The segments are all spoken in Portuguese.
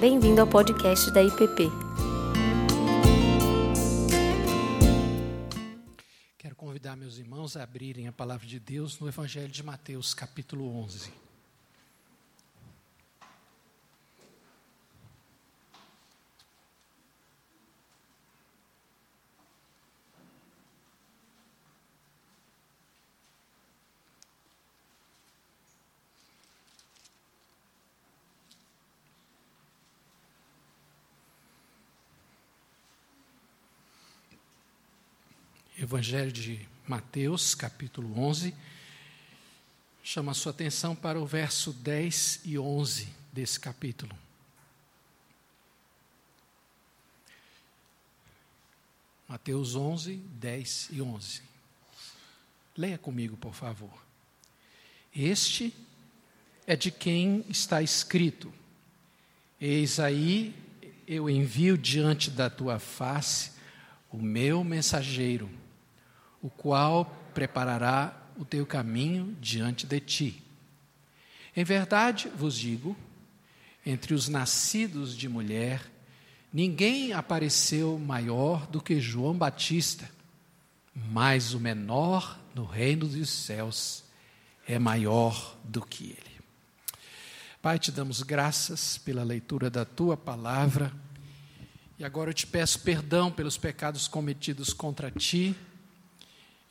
Bem-vindo ao podcast da IPP. Quero convidar meus irmãos a abrirem a palavra de Deus no Evangelho de Mateus, capítulo 11. Evangelho de Mateus, capítulo 11, chama a sua atenção para o verso 10 e 11 desse capítulo. Mateus 11, 10 e 11. Leia comigo, por favor. Este é de quem está escrito: Eis aí eu envio diante da tua face o meu mensageiro o qual preparará o teu caminho diante de ti. Em verdade vos digo, entre os nascidos de mulher, ninguém apareceu maior do que João Batista, mas o menor no reino dos céus é maior do que ele. Pai, te damos graças pela leitura da tua palavra. E agora eu te peço perdão pelos pecados cometidos contra ti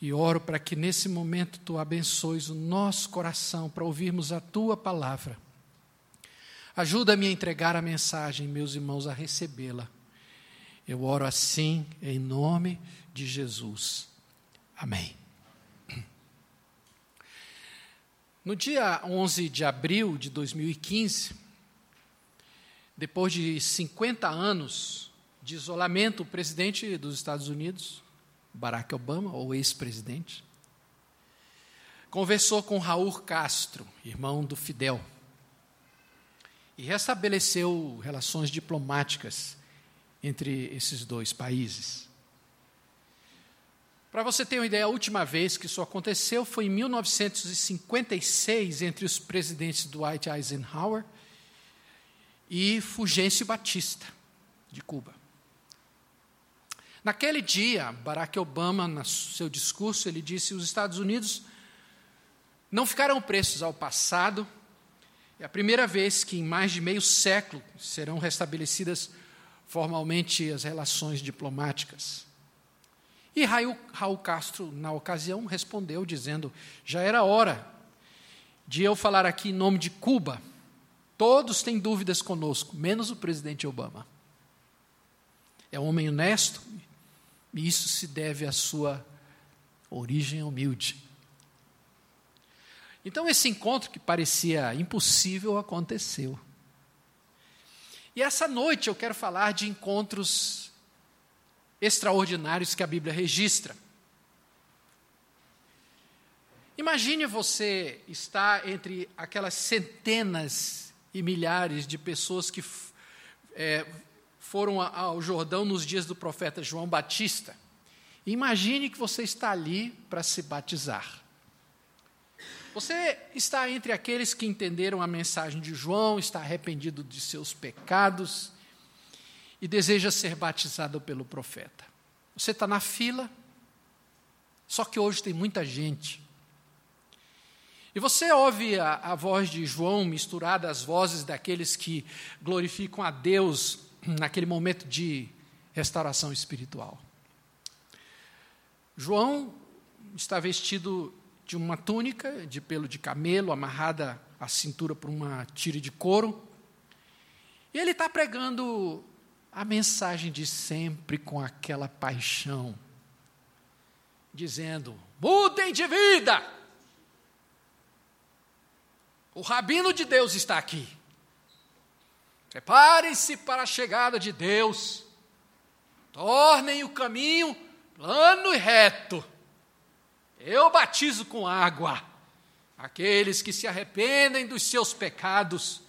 e oro para que nesse momento tu abençoes o nosso coração para ouvirmos a tua palavra. Ajuda-me a entregar a mensagem, meus irmãos, a recebê-la. Eu oro assim, em nome de Jesus. Amém. No dia 11 de abril de 2015, depois de 50 anos de isolamento, o presidente dos Estados Unidos, Barack Obama, ou ex-presidente, conversou com Raul Castro, irmão do Fidel, e restabeleceu relações diplomáticas entre esses dois países. Para você ter uma ideia, a última vez que isso aconteceu foi em 1956, entre os presidentes Dwight Eisenhower e Fulgêncio Batista, de Cuba. Naquele dia, Barack Obama, no seu discurso, ele disse: os Estados Unidos não ficarão presos ao passado. É a primeira vez que em mais de meio século serão restabelecidas formalmente as relações diplomáticas. E Raul, Raul Castro, na ocasião, respondeu dizendo: já era hora de eu falar aqui em nome de Cuba. Todos têm dúvidas conosco, menos o presidente Obama. É um homem honesto, e isso se deve à sua origem humilde. Então, esse encontro que parecia impossível aconteceu. E essa noite eu quero falar de encontros extraordinários que a Bíblia registra. Imagine você estar entre aquelas centenas e milhares de pessoas que é, foram ao Jordão nos dias do profeta João Batista. Imagine que você está ali para se batizar. Você está entre aqueles que entenderam a mensagem de João, está arrependido de seus pecados e deseja ser batizado pelo profeta. Você está na fila, só que hoje tem muita gente. E você ouve a, a voz de João misturada às vozes daqueles que glorificam a Deus naquele momento de restauração espiritual. João está vestido de uma túnica de pelo de camelo, amarrada à cintura por uma tira de couro. E ele está pregando a mensagem de sempre com aquela paixão, dizendo: mudem de vida. O rabino de Deus está aqui. Preparem-se para a chegada de Deus. Tornem o caminho plano e reto. Eu batizo com água aqueles que se arrependem dos seus pecados.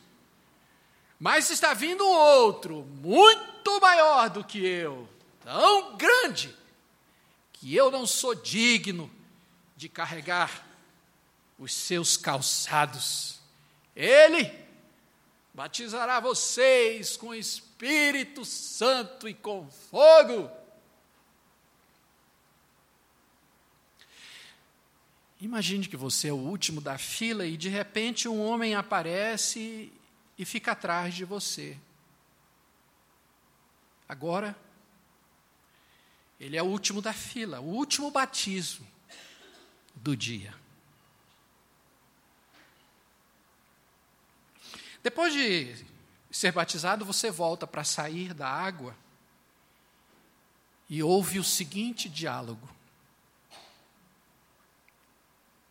Mas está vindo um outro, muito maior do que eu, tão grande, que eu não sou digno de carregar os seus calçados. Ele batizará vocês com Espírito Santo e com fogo. Imagine que você é o último da fila e de repente um homem aparece e fica atrás de você. Agora, ele é o último da fila, o último batismo do dia. Depois de ser batizado, você volta para sair da água e ouve o seguinte diálogo.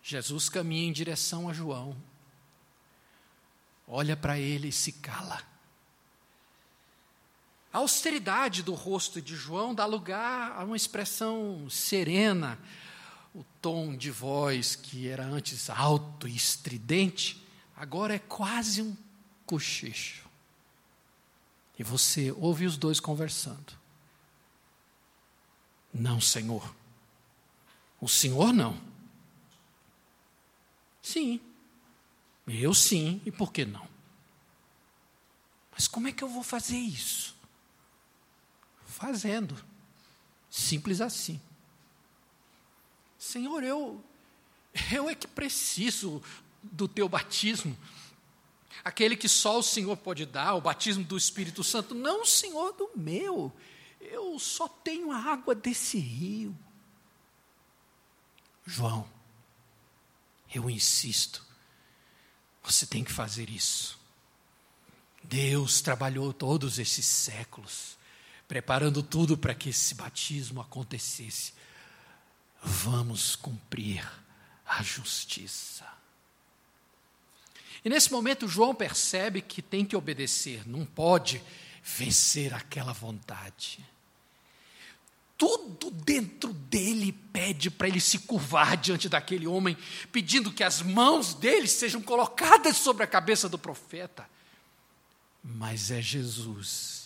Jesus caminha em direção a João, olha para ele e se cala. A austeridade do rosto de João dá lugar a uma expressão serena, o tom de voz que era antes alto e estridente, agora é quase um cochicho. E você ouve os dois conversando. Não, Senhor. O Senhor não. Sim. Eu sim, e por que não? Mas como é que eu vou fazer isso? Fazendo. Simples assim. Senhor, eu eu é que preciso do teu batismo aquele que só o Senhor pode dar, o batismo do Espírito Santo, não, Senhor, do meu. Eu só tenho a água desse rio. João, eu insisto, você tem que fazer isso. Deus trabalhou todos esses séculos, preparando tudo para que esse batismo acontecesse. Vamos cumprir a justiça. E nesse momento, João percebe que tem que obedecer, não pode vencer aquela vontade. Tudo dentro dele pede para ele se curvar diante daquele homem, pedindo que as mãos dele sejam colocadas sobre a cabeça do profeta. Mas é Jesus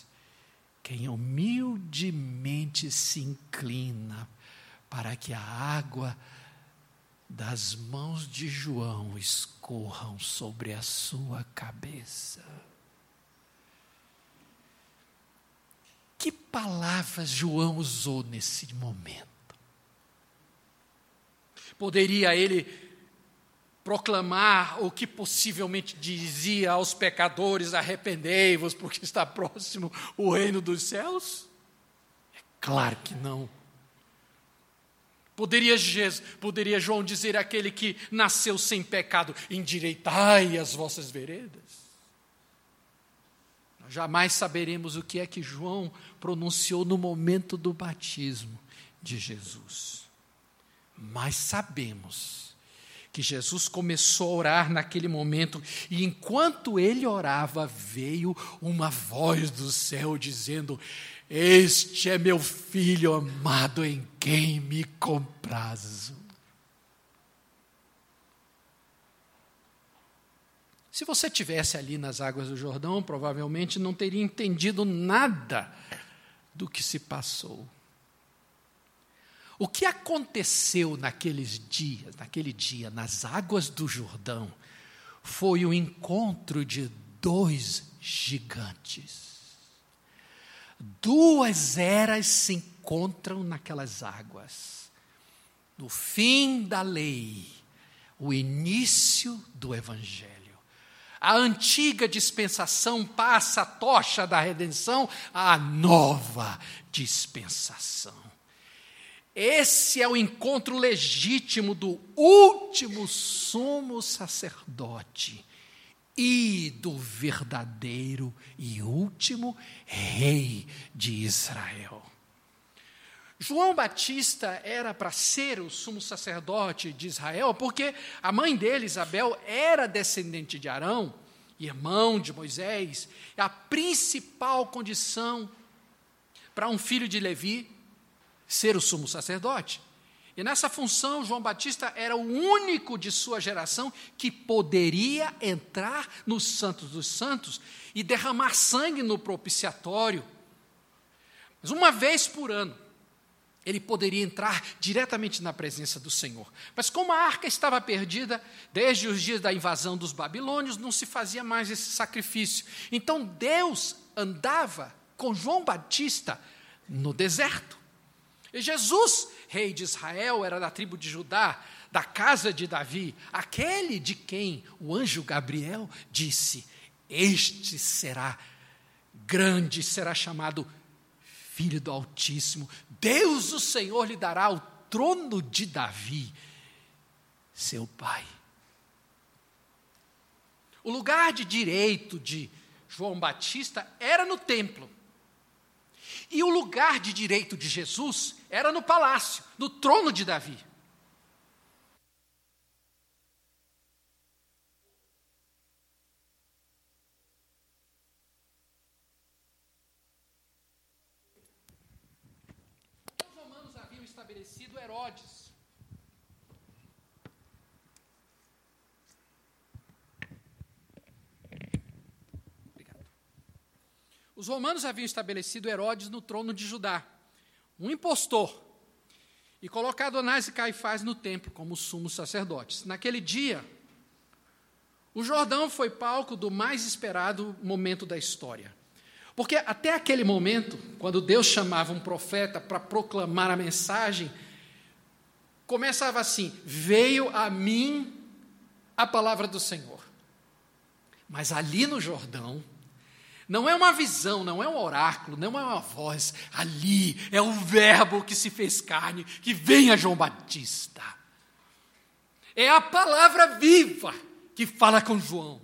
quem humildemente se inclina para que a água das mãos de João escorram sobre a sua cabeça. Que palavras João usou nesse momento? Poderia ele proclamar o que possivelmente dizia aos pecadores: arrependei-vos, porque está próximo o reino dos céus? É claro que não. Poderia, Jesus, poderia João dizer àquele que nasceu sem pecado: endireitai as vossas veredas? Nós jamais saberemos o que é que João pronunciou no momento do batismo de Jesus. Mas sabemos que Jesus começou a orar naquele momento, e enquanto ele orava, veio uma voz do céu dizendo: este é meu filho amado em quem me comprazo. Se você tivesse ali nas águas do Jordão, provavelmente não teria entendido nada do que se passou. O que aconteceu naqueles dias, naquele dia, nas águas do Jordão, foi o encontro de dois gigantes. Duas eras se encontram naquelas águas. No fim da lei, o início do Evangelho. A antiga dispensação passa a tocha da redenção à nova dispensação. Esse é o encontro legítimo do último sumo sacerdote e do verdadeiro e último Rei de Israel. João Batista era para ser o sumo sacerdote de Israel, porque a mãe dele, Isabel, era descendente de Arão, irmão de Moisés, a principal condição para um filho de Levi ser o sumo sacerdote. E nessa função, João Batista era o único de sua geração que poderia entrar nos Santos dos Santos e derramar sangue no propiciatório. Mas uma vez por ano, ele poderia entrar diretamente na presença do Senhor. Mas como a arca estava perdida, desde os dias da invasão dos babilônios, não se fazia mais esse sacrifício. Então Deus andava com João Batista no deserto. E Jesus, rei de Israel, era da tribo de Judá, da casa de Davi, aquele de quem o anjo Gabriel disse: Este será grande, será chamado Filho do Altíssimo. Deus, o Senhor, lhe dará o trono de Davi, seu pai. O lugar de direito de João Batista era no templo. E o lugar de direito de Jesus era no palácio, no trono de Davi. estabelecido Herodes. Os romanos haviam estabelecido Herodes no trono de Judá, um impostor, e colocado Anás e Caifás no templo como sumos sacerdotes. Naquele dia, o Jordão foi palco do mais esperado momento da história. Porque até aquele momento, quando Deus chamava um profeta para proclamar a mensagem, começava assim: Veio a mim a palavra do Senhor. Mas ali no Jordão, não é uma visão, não é um oráculo, não é uma voz, ali é o Verbo que se fez carne, que vem a João Batista. É a palavra viva que fala com João.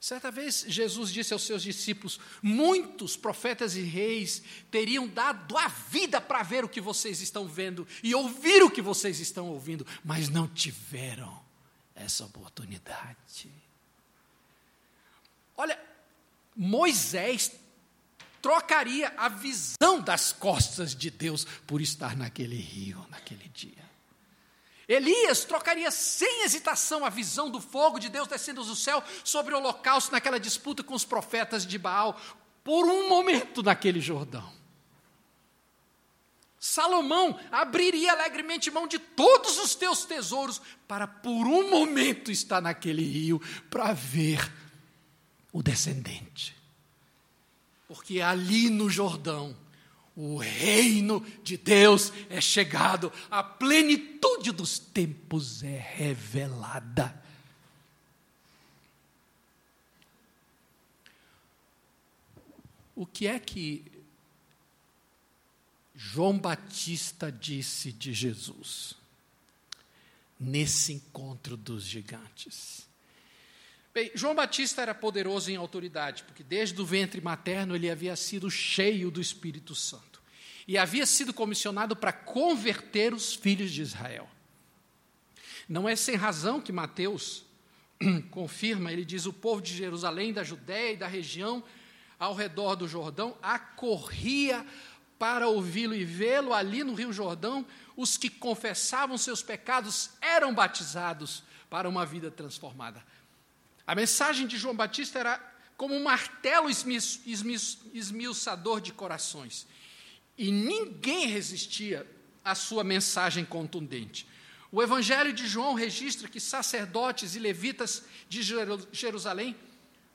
Certa vez Jesus disse aos seus discípulos: Muitos profetas e reis teriam dado a vida para ver o que vocês estão vendo e ouvir o que vocês estão ouvindo, mas não tiveram essa oportunidade. Olha, Moisés trocaria a visão das costas de Deus por estar naquele rio, naquele dia. Elias trocaria sem hesitação a visão do fogo de Deus descendo do céu sobre o holocausto naquela disputa com os profetas de Baal, por um momento naquele Jordão. Salomão abriria alegremente mão de todos os teus tesouros para por um momento estar naquele rio para ver o descendente. Porque ali no Jordão o reino de Deus é chegado, a plenitude dos tempos é revelada. O que é que João Batista disse de Jesus nesse encontro dos gigantes? Bem, João Batista era poderoso em autoridade, porque desde o ventre materno ele havia sido cheio do Espírito Santo. E havia sido comissionado para converter os filhos de Israel. Não é sem razão que Mateus confirma, ele diz: o povo de Jerusalém, da Judéia e da região ao redor do Jordão acorria para ouvi-lo e vê-lo ali no Rio Jordão. Os que confessavam seus pecados eram batizados para uma vida transformada. A mensagem de João Batista era como um martelo esmiuçador de corações. E ninguém resistia à sua mensagem contundente. O Evangelho de João registra que sacerdotes e levitas de Jerusalém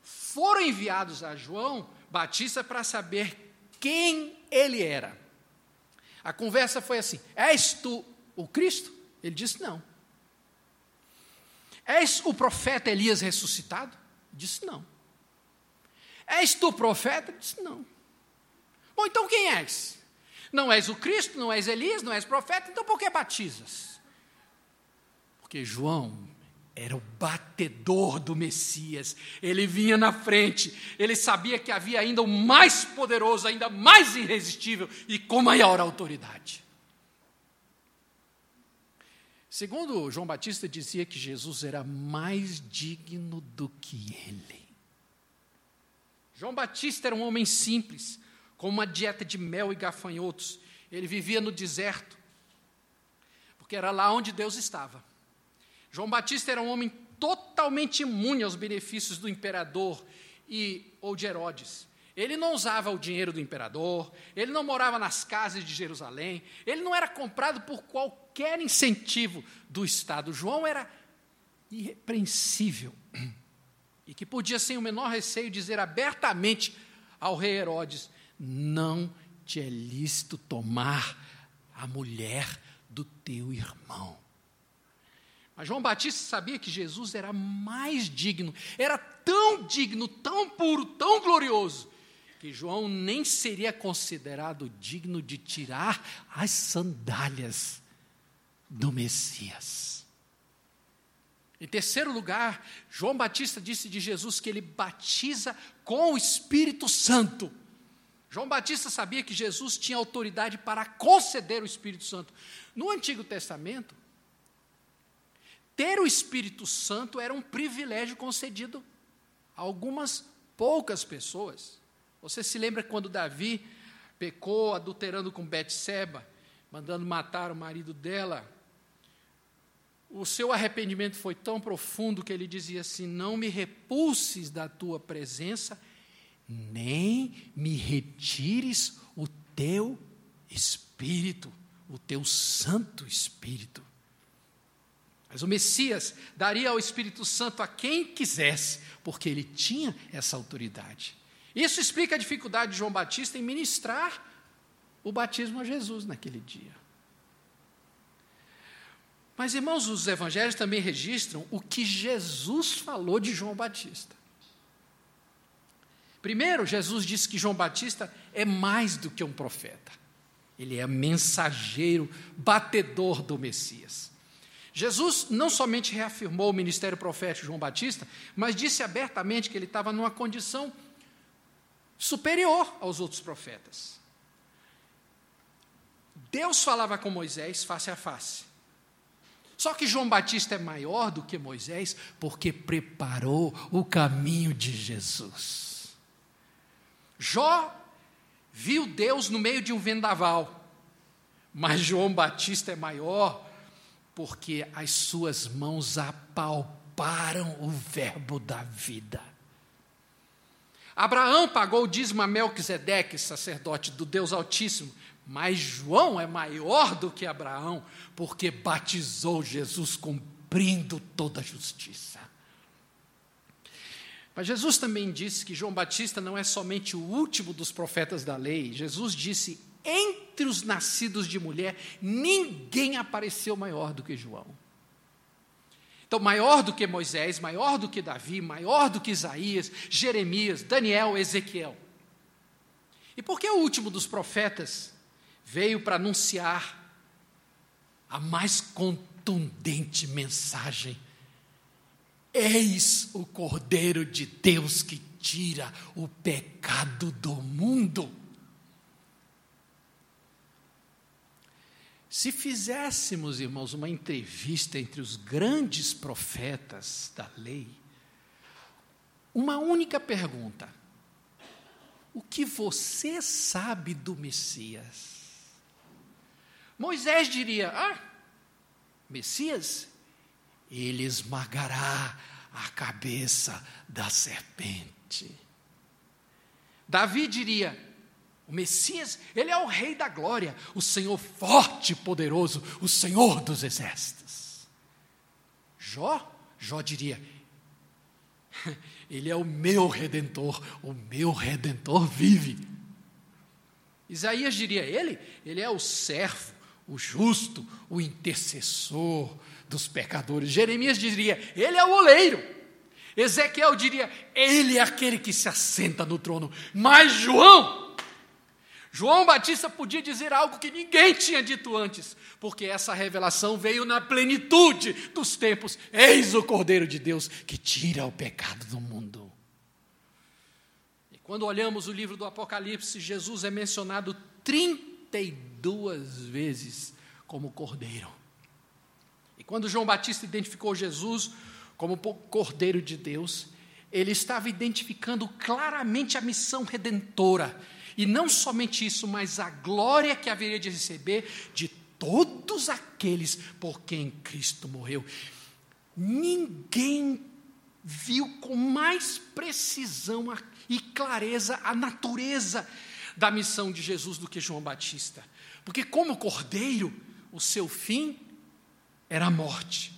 foram enviados a João Batista para saber quem ele era. A conversa foi assim: És tu o Cristo? Ele disse: Não. És o profeta Elias ressuscitado? Disse não. És tu profeta? Disse não. Bom, então quem és? Não és o Cristo, não és Elias, não és profeta, então por que batizas? Porque João era o batedor do Messias, ele vinha na frente, ele sabia que havia ainda o mais poderoso, ainda mais irresistível e com maior autoridade. Segundo João Batista dizia que Jesus era mais digno do que ele. João Batista era um homem simples, com uma dieta de mel e gafanhotos. Ele vivia no deserto, porque era lá onde Deus estava. João Batista era um homem totalmente imune aos benefícios do imperador e ou de Herodes. Ele não usava o dinheiro do imperador, ele não morava nas casas de Jerusalém, ele não era comprado por qualquer incentivo do Estado. João era irrepreensível e que podia, sem o menor receio, dizer abertamente ao rei Herodes: Não te é lícito tomar a mulher do teu irmão. Mas João Batista sabia que Jesus era mais digno, era tão digno, tão puro, tão glorioso, que João nem seria considerado digno de tirar as sandálias do Messias. Em terceiro lugar, João Batista disse de Jesus que ele batiza com o Espírito Santo. João Batista sabia que Jesus tinha autoridade para conceder o Espírito Santo. No Antigo Testamento, ter o Espírito Santo era um privilégio concedido a algumas poucas pessoas. Você se lembra quando Davi pecou adulterando com Betseba, mandando matar o marido dela? O seu arrependimento foi tão profundo que ele dizia assim: Não me repulses da tua presença, nem me retires o teu espírito, o teu Santo Espírito. Mas o Messias daria o Espírito Santo a quem quisesse, porque ele tinha essa autoridade. Isso explica a dificuldade de João Batista em ministrar o batismo a Jesus naquele dia. Mas, irmãos, os evangelhos também registram o que Jesus falou de João Batista. Primeiro, Jesus disse que João Batista é mais do que um profeta. Ele é mensageiro, batedor do Messias. Jesus não somente reafirmou o ministério profético de João Batista, mas disse abertamente que ele estava numa condição superior aos outros profetas. Deus falava com Moisés face a face. Só que João Batista é maior do que Moisés porque preparou o caminho de Jesus. Jó viu Deus no meio de um vendaval, mas João Batista é maior porque as suas mãos apalparam o verbo da vida. Abraão pagou o dízimo a Melquisedeque, sacerdote do Deus Altíssimo, mas João é maior do que Abraão, porque batizou Jesus cumprindo toda a justiça. Mas Jesus também disse que João Batista não é somente o último dos profetas da lei. Jesus disse: entre os nascidos de mulher, ninguém apareceu maior do que João. Então, maior do que Moisés, maior do que Davi, maior do que Isaías, Jeremias, Daniel, Ezequiel. E por que o último dos profetas veio para anunciar a mais contundente mensagem? Eis o Cordeiro de Deus que tira o pecado do mundo. Se fizéssemos, irmãos, uma entrevista entre os grandes profetas da lei, uma única pergunta: O que você sabe do Messias? Moisés diria: Ah, Messias, ele esmagará a cabeça da serpente. Davi diria: o Messias, ele é o Rei da glória, o Senhor forte e poderoso, o Senhor dos exércitos. Jó, Jó diria: Ele é o meu redentor, o meu redentor vive. Isaías diria: Ele, ele é o servo, o justo, o intercessor dos pecadores. Jeremias diria: Ele é o oleiro. Ezequiel diria: Ele é aquele que se assenta no trono. Mas João, João Batista podia dizer algo que ninguém tinha dito antes, porque essa revelação veio na plenitude dos tempos. Eis o Cordeiro de Deus que tira o pecado do mundo. E quando olhamos o livro do Apocalipse, Jesus é mencionado 32 vezes como Cordeiro. E quando João Batista identificou Jesus como Cordeiro de Deus, ele estava identificando claramente a missão redentora e não somente isso, mas a glória que haveria de receber de todos aqueles por quem Cristo morreu. Ninguém viu com mais precisão e clareza a natureza da missão de Jesus do que João Batista. Porque, como cordeiro, o seu fim era a morte.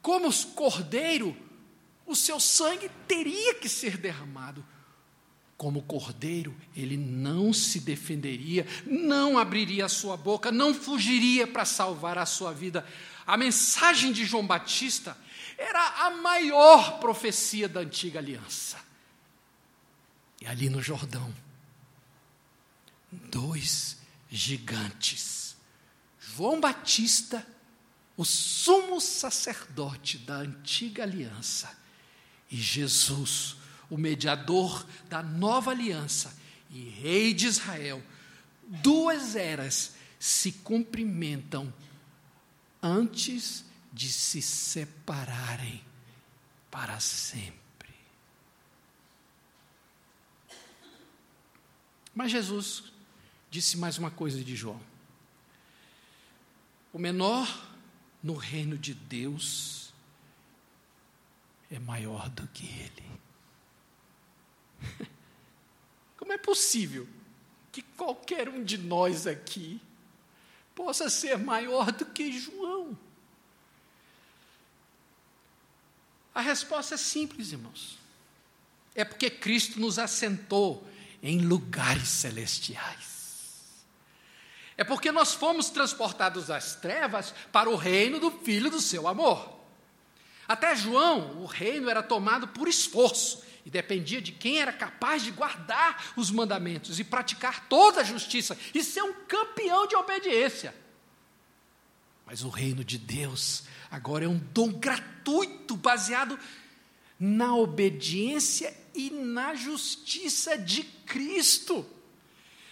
Como cordeiro, o seu sangue teria que ser derramado. Como cordeiro, ele não se defenderia, não abriria a sua boca, não fugiria para salvar a sua vida. A mensagem de João Batista era a maior profecia da antiga aliança. E ali no Jordão, dois gigantes, João Batista, o sumo sacerdote da antiga aliança, e Jesus, o mediador da nova aliança e rei de Israel, duas eras se cumprimentam antes de se separarem para sempre. Mas Jesus disse mais uma coisa de João: o menor no reino de Deus é maior do que ele. Como é possível que qualquer um de nós aqui possa ser maior do que João? A resposta é simples, irmãos. É porque Cristo nos assentou em lugares celestiais. É porque nós fomos transportados das trevas para o reino do Filho do seu amor. Até João, o reino era tomado por esforço e dependia de quem era capaz de guardar os mandamentos e praticar toda a justiça e ser um campeão de obediência. Mas o reino de Deus agora é um dom gratuito baseado na obediência e na justiça de Cristo.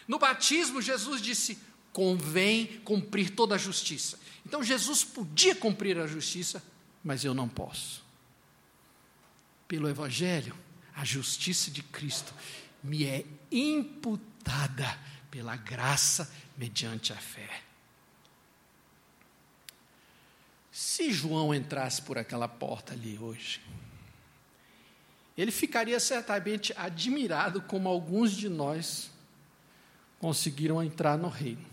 No batismo, Jesus disse: convém cumprir toda a justiça. Então, Jesus podia cumprir a justiça, mas eu não posso. Pelo Evangelho, a justiça de Cristo me é imputada pela graça mediante a fé. Se João entrasse por aquela porta ali hoje, ele ficaria certamente admirado como alguns de nós conseguiram entrar no reino.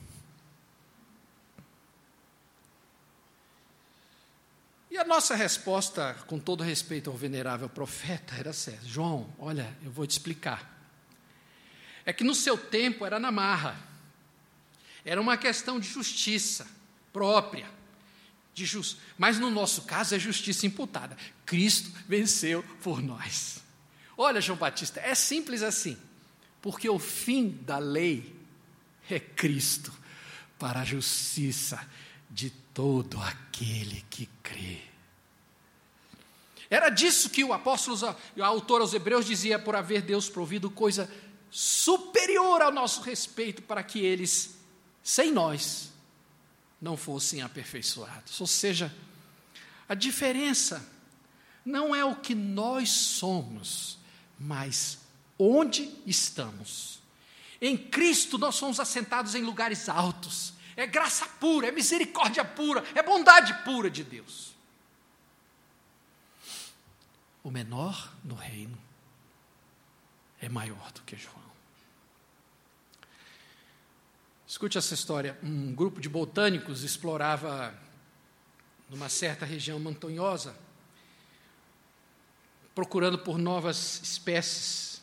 E a nossa resposta, com todo respeito ao venerável profeta, era essa: João, olha, eu vou te explicar. É que no seu tempo era na marra, era uma questão de justiça própria de just... mas no nosso caso é justiça imputada. Cristo venceu por nós. Olha, João Batista, é simples assim, porque o fim da lei é Cristo para a justiça de todo aquele que crê. Era disso que o apóstolo, o autor aos Hebreus dizia por haver Deus provido coisa superior ao nosso respeito para que eles, sem nós, não fossem aperfeiçoados. Ou seja, a diferença não é o que nós somos, mas onde estamos. Em Cristo nós somos assentados em lugares altos. É graça pura, é misericórdia pura, é bondade pura de Deus. O menor no reino é maior do que João. Escute essa história. Um grupo de botânicos explorava numa certa região montanhosa, procurando por novas espécies.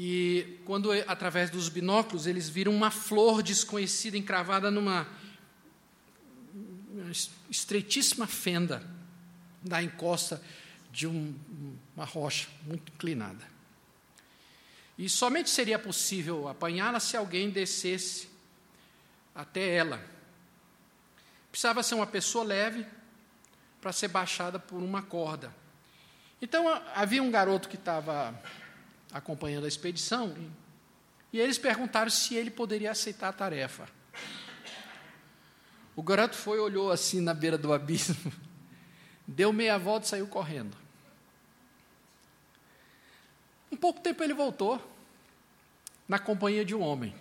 E quando, através dos binóculos, eles viram uma flor desconhecida encravada numa estreitíssima fenda da encosta de um, uma rocha muito inclinada. E somente seria possível apanhá-la se alguém descesse até ela. Precisava ser uma pessoa leve para ser baixada por uma corda. Então havia um garoto que estava acompanhando a expedição e, eles perguntaram se ele poderia aceitar a tarefa. O garoto foi, olhou assim na beira do abismo, deu meia volta e saiu correndo. Um pouco tempo ele voltou, na companhia de um homem.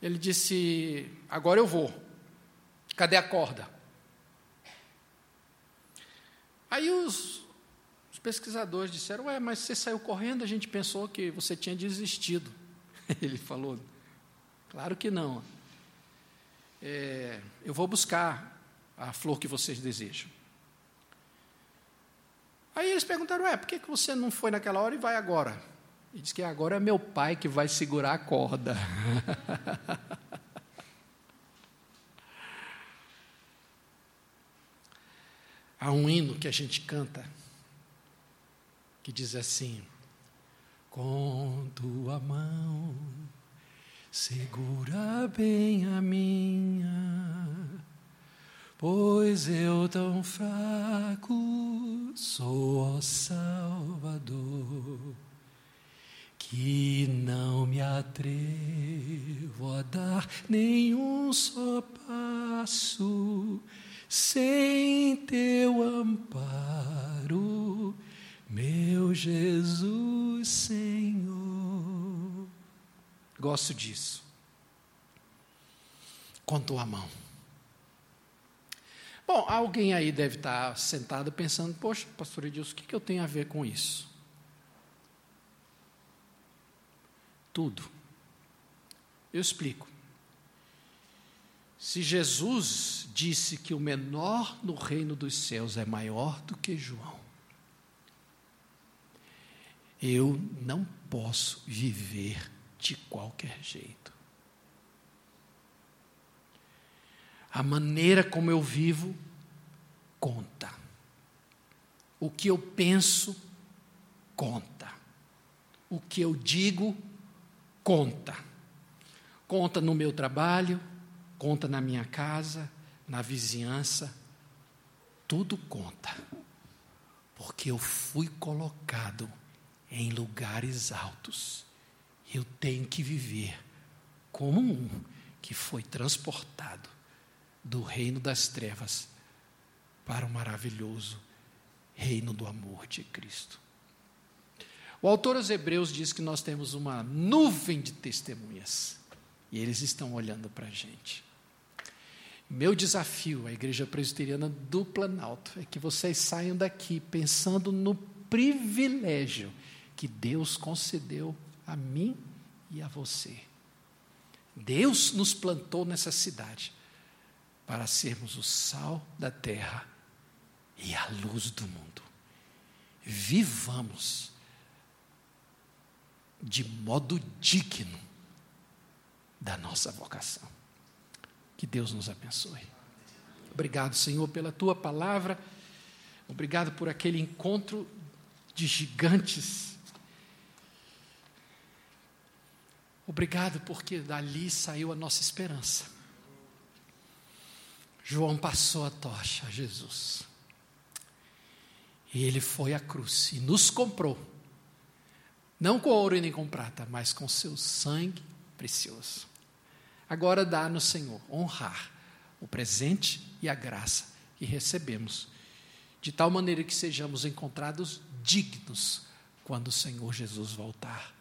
Ele disse: Agora eu vou. Cadê a corda? Aí os, os pesquisadores disseram: Ué, mas você saiu correndo, a gente pensou que você tinha desistido. Ele falou: Claro que não. É, eu vou buscar a flor que vocês desejam. Aí eles perguntaram: Ué, por que você não foi naquela hora e vai agora? Ele disse que agora é meu pai que vai segurar a corda. Há um hino que a gente canta que diz assim: Com tua mão segura bem a minha, pois eu tão fraco sou, ó Salvador, que não me atrevo a dar nenhum só passo sem teu amparo, meu Jesus Senhor. Gosto disso. Com tua mão. Bom, alguém aí deve estar sentado pensando: poxa, pastor Edilson, o que eu tenho a ver com isso? Tudo. Eu explico. Se Jesus disse que o menor no reino dos céus é maior do que João, eu não posso viver de qualquer jeito. A maneira como eu vivo conta. O que eu penso conta. O que eu digo conta. Conta no meu trabalho, conta na minha casa, na vizinhança, tudo conta, porque eu fui colocado em lugares altos. Eu tenho que viver como um que foi transportado do reino das trevas para o maravilhoso reino do amor de Cristo. O autor aos Hebreus diz que nós temos uma nuvem de testemunhas e eles estão olhando para a gente. Meu desafio à Igreja Presbiteriana do Planalto é que vocês saiam daqui pensando no privilégio que Deus concedeu a mim e a você. Deus nos plantou nessa cidade para sermos o sal da terra e a luz do mundo. Vivamos de modo digno da nossa vocação. Que Deus nos abençoe. Obrigado, Senhor, pela tua palavra. Obrigado por aquele encontro de gigantes. Obrigado porque dali saiu a nossa esperança. João passou a tocha a Jesus. E ele foi à cruz e nos comprou. Não com ouro e nem com prata, mas com seu sangue precioso. Agora dá no Senhor honrar o presente e a graça que recebemos, de tal maneira que sejamos encontrados dignos quando o Senhor Jesus voltar.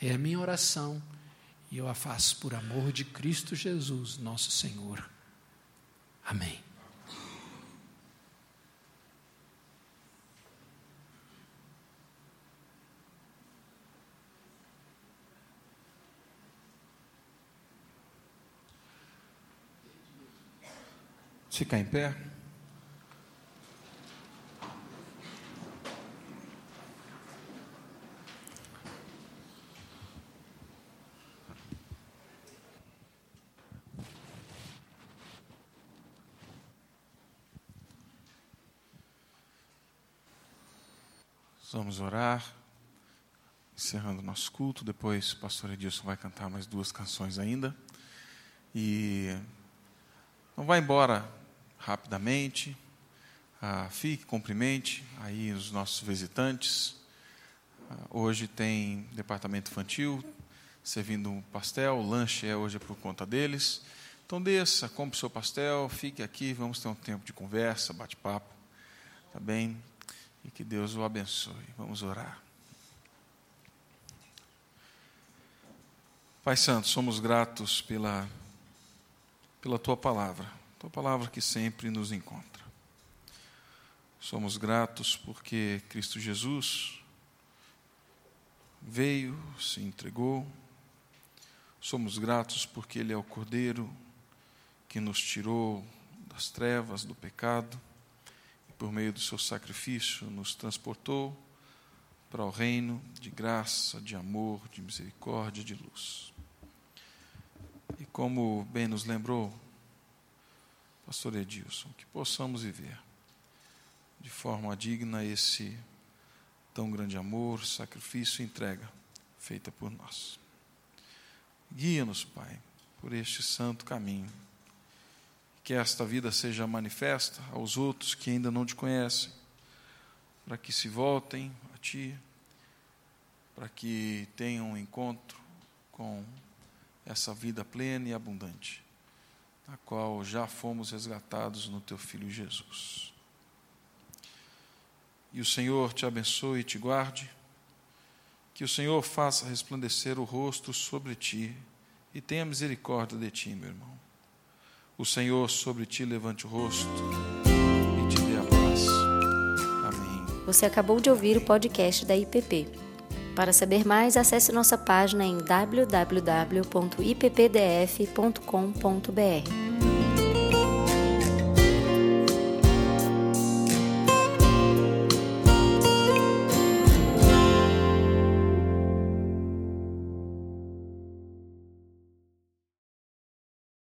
É a minha oração e eu a faço por amor de Cristo Jesus, nosso Senhor. Amém. Ficar em pé. Vamos orar, encerrando nosso culto. Depois o pastor Edilson vai cantar mais duas canções ainda. E não vai embora rapidamente. Ah, fique, cumprimente aí os nossos visitantes. Ah, hoje tem departamento infantil servindo um pastel, o lanche é hoje por conta deles. Então desça, compre seu pastel, fique aqui, vamos ter um tempo de conversa, bate-papo, tá bem? E que Deus o abençoe. Vamos orar. Pai Santo, somos gratos pela, pela tua palavra tua palavra que sempre nos encontra. Somos gratos porque Cristo Jesus veio, se entregou. Somos gratos porque Ele é o Cordeiro que nos tirou das trevas, do pecado, por meio do seu sacrifício nos transportou para o reino de graça, de amor, de misericórdia, de luz. E como bem nos lembrou, Pastor Edilson, que possamos viver de forma digna esse tão grande amor, sacrifício e entrega feita por nós. Guia-nos, Pai, por este santo caminho. Que esta vida seja manifesta aos outros que ainda não te conhecem, para que se voltem a Ti, para que tenham um encontro com essa vida plena e abundante, na qual já fomos resgatados no Teu Filho Jesus. E o Senhor te abençoe e te guarde. Que o Senhor faça resplandecer o rosto sobre ti e tenha misericórdia de ti, meu irmão. O Senhor sobre ti levante o rosto e te dê a paz. Amém. Você acabou de ouvir o podcast da IPP. Para saber mais, acesse nossa página em www.ippdf.com.br.